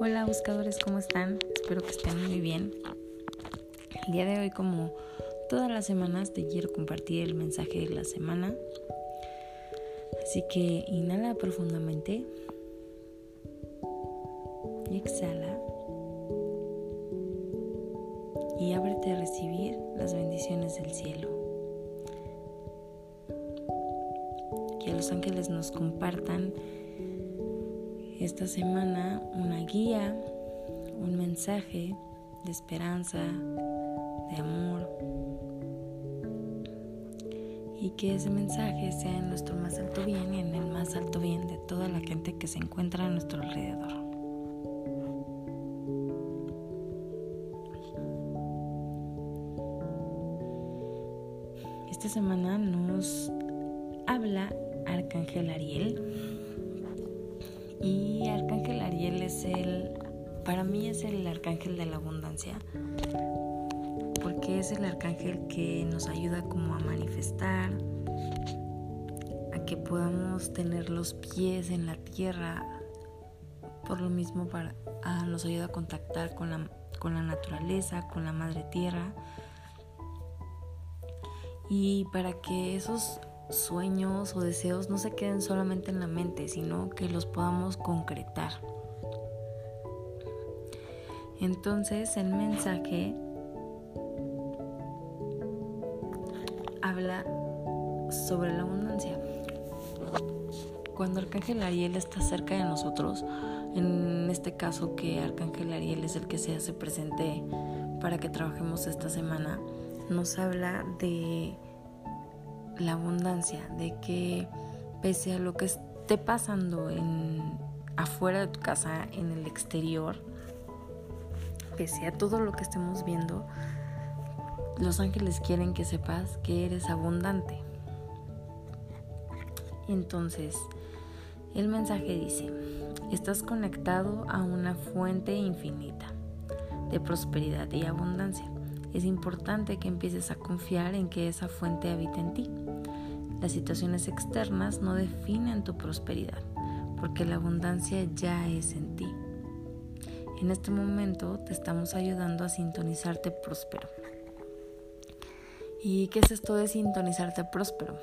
Hola buscadores, ¿cómo están? Espero que estén muy bien. El día de hoy, como todas las semanas, te quiero compartir el mensaje de la semana. Así que inhala profundamente y exhala. Y ábrete a recibir las bendiciones del cielo. Que los ángeles nos compartan esta semana una guía, un mensaje de esperanza, de amor y que ese mensaje sea en nuestro más alto bien y en el más alto bien de toda la gente que se encuentra a nuestro alrededor. Esta semana nos habla Arcángel Ariel y Arcángel Ariel es el, para mí es el arcángel de la abundancia, porque es el arcángel que nos ayuda como a manifestar, a que podamos tener los pies en la tierra, por lo mismo para, ah, nos ayuda a contactar con la, con la naturaleza, con la madre tierra, y para que esos sueños o deseos no se queden solamente en la mente, sino que los podamos concretar. Entonces el mensaje habla sobre la abundancia. Cuando Arcángel Ariel está cerca de nosotros, en este caso que Arcángel Ariel es el que se hace presente para que trabajemos esta semana, nos habla de la abundancia, de que pese a lo que esté pasando en afuera de tu casa, en el exterior, pese a todo lo que estemos viendo, los ángeles quieren que sepas que eres abundante. Entonces, el mensaje dice, estás conectado a una fuente infinita de prosperidad y abundancia es importante que empieces a confiar en que esa fuente habita en ti. Las situaciones externas no definen tu prosperidad, porque la abundancia ya es en ti. En este momento te estamos ayudando a sintonizarte próspero. ¿Y qué es esto de sintonizarte próspero?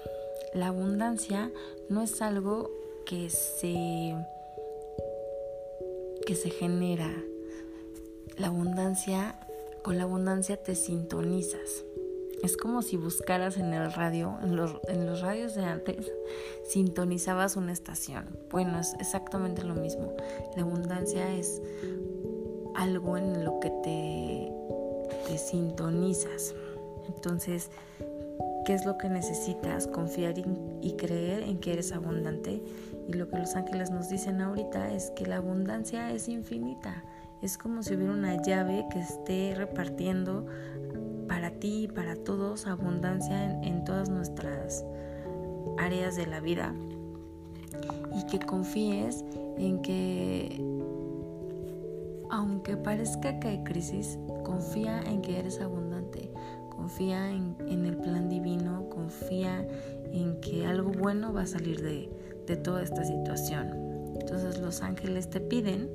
La abundancia no es algo que se que se genera. La abundancia con la abundancia te sintonizas. Es como si buscaras en el radio, en los, en los radios de antes, sintonizabas una estación. Bueno, es exactamente lo mismo. La abundancia es algo en lo que te, te sintonizas. Entonces, ¿qué es lo que necesitas? Confiar y creer en que eres abundante. Y lo que los ángeles nos dicen ahorita es que la abundancia es infinita es como si hubiera una llave que esté repartiendo para ti y para todos abundancia en, todas nuestras áreas de la vida. Y que confíes en que, aunque parezca que hay crisis, confía en que eres abundante. Confía en, el plan divino, confía en que algo bueno va a salir de, de toda esta situación. Entonces los ángeles te piden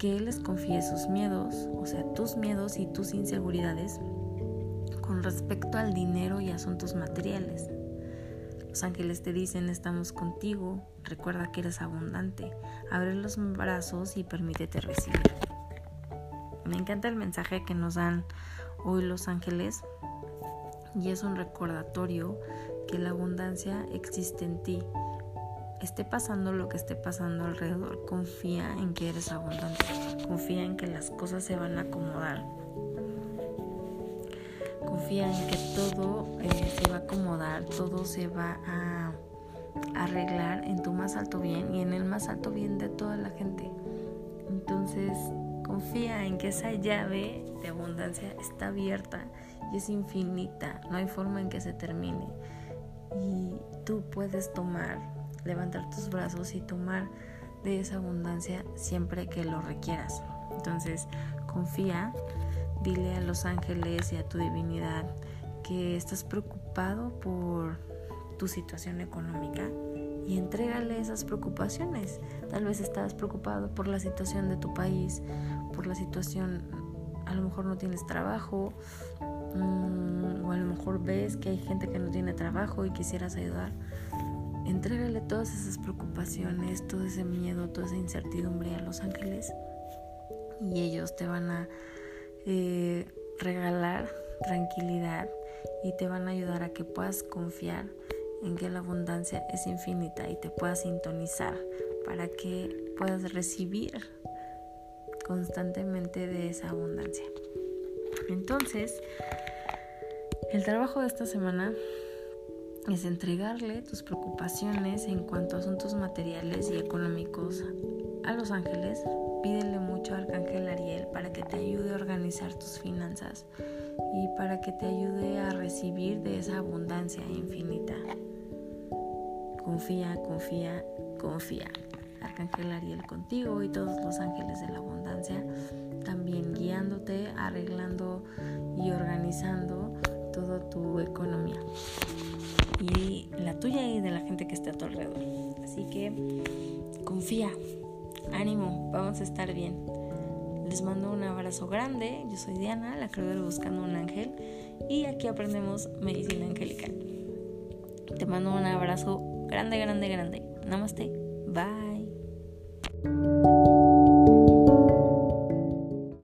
que Él les confíe sus miedos, o sea, tus miedos y tus inseguridades con respecto al dinero y asuntos materiales. Los ángeles te dicen, estamos contigo, recuerda que eres abundante, abre los brazos y permítete recibir. Me encanta el mensaje que nos dan hoy los ángeles y es un recordatorio que la abundancia existe en ti esté pasando lo que esté pasando alrededor, confía en que eres abundante, confía en que las cosas se van a acomodar, confía en que todo eh, se va a acomodar, todo se va a arreglar en tu más alto bien y en el más alto bien de toda la gente. Entonces, confía en que esa llave de abundancia está abierta y es infinita, no hay forma en que se termine. Y tú puedes tomar levantar tus brazos y tomar de esa abundancia siempre que lo requieras. Entonces, confía, dile a los ángeles y a tu divinidad que estás preocupado por tu situación económica y entrégale esas preocupaciones. Tal vez estás preocupado por la situación de tu país, por la situación, a lo mejor no tienes trabajo, mm, o a lo mejor ves que hay gente que no tiene trabajo y quisieras ayudar. Entrégale todas esas preocupaciones, todo ese miedo, toda esa incertidumbre a los ángeles y ellos te van a eh, regalar tranquilidad y te van a ayudar a que puedas confiar en que la abundancia es infinita y te puedas sintonizar para que puedas recibir constantemente de esa abundancia. Entonces, el trabajo de esta semana es entregarle tus preocupaciones en cuanto a asuntos materiales y económicos a los ángeles. Pídele mucho al arcángel Ariel para que te ayude a organizar tus finanzas y para que te ayude a recibir de esa abundancia infinita. Confía, confía, confía. Arcángel Ariel contigo y todos los ángeles de la abundancia también guiándote, arreglando y organizando toda tu economía tuya y de la gente que está a tu alrededor. Así que confía, ánimo, vamos a estar bien. Les mando un abrazo grande. Yo soy Diana, la creadora Buscando un Ángel, y aquí aprendemos medicina angelical. Te mando un abrazo grande, grande, grande. Namaste. Bye.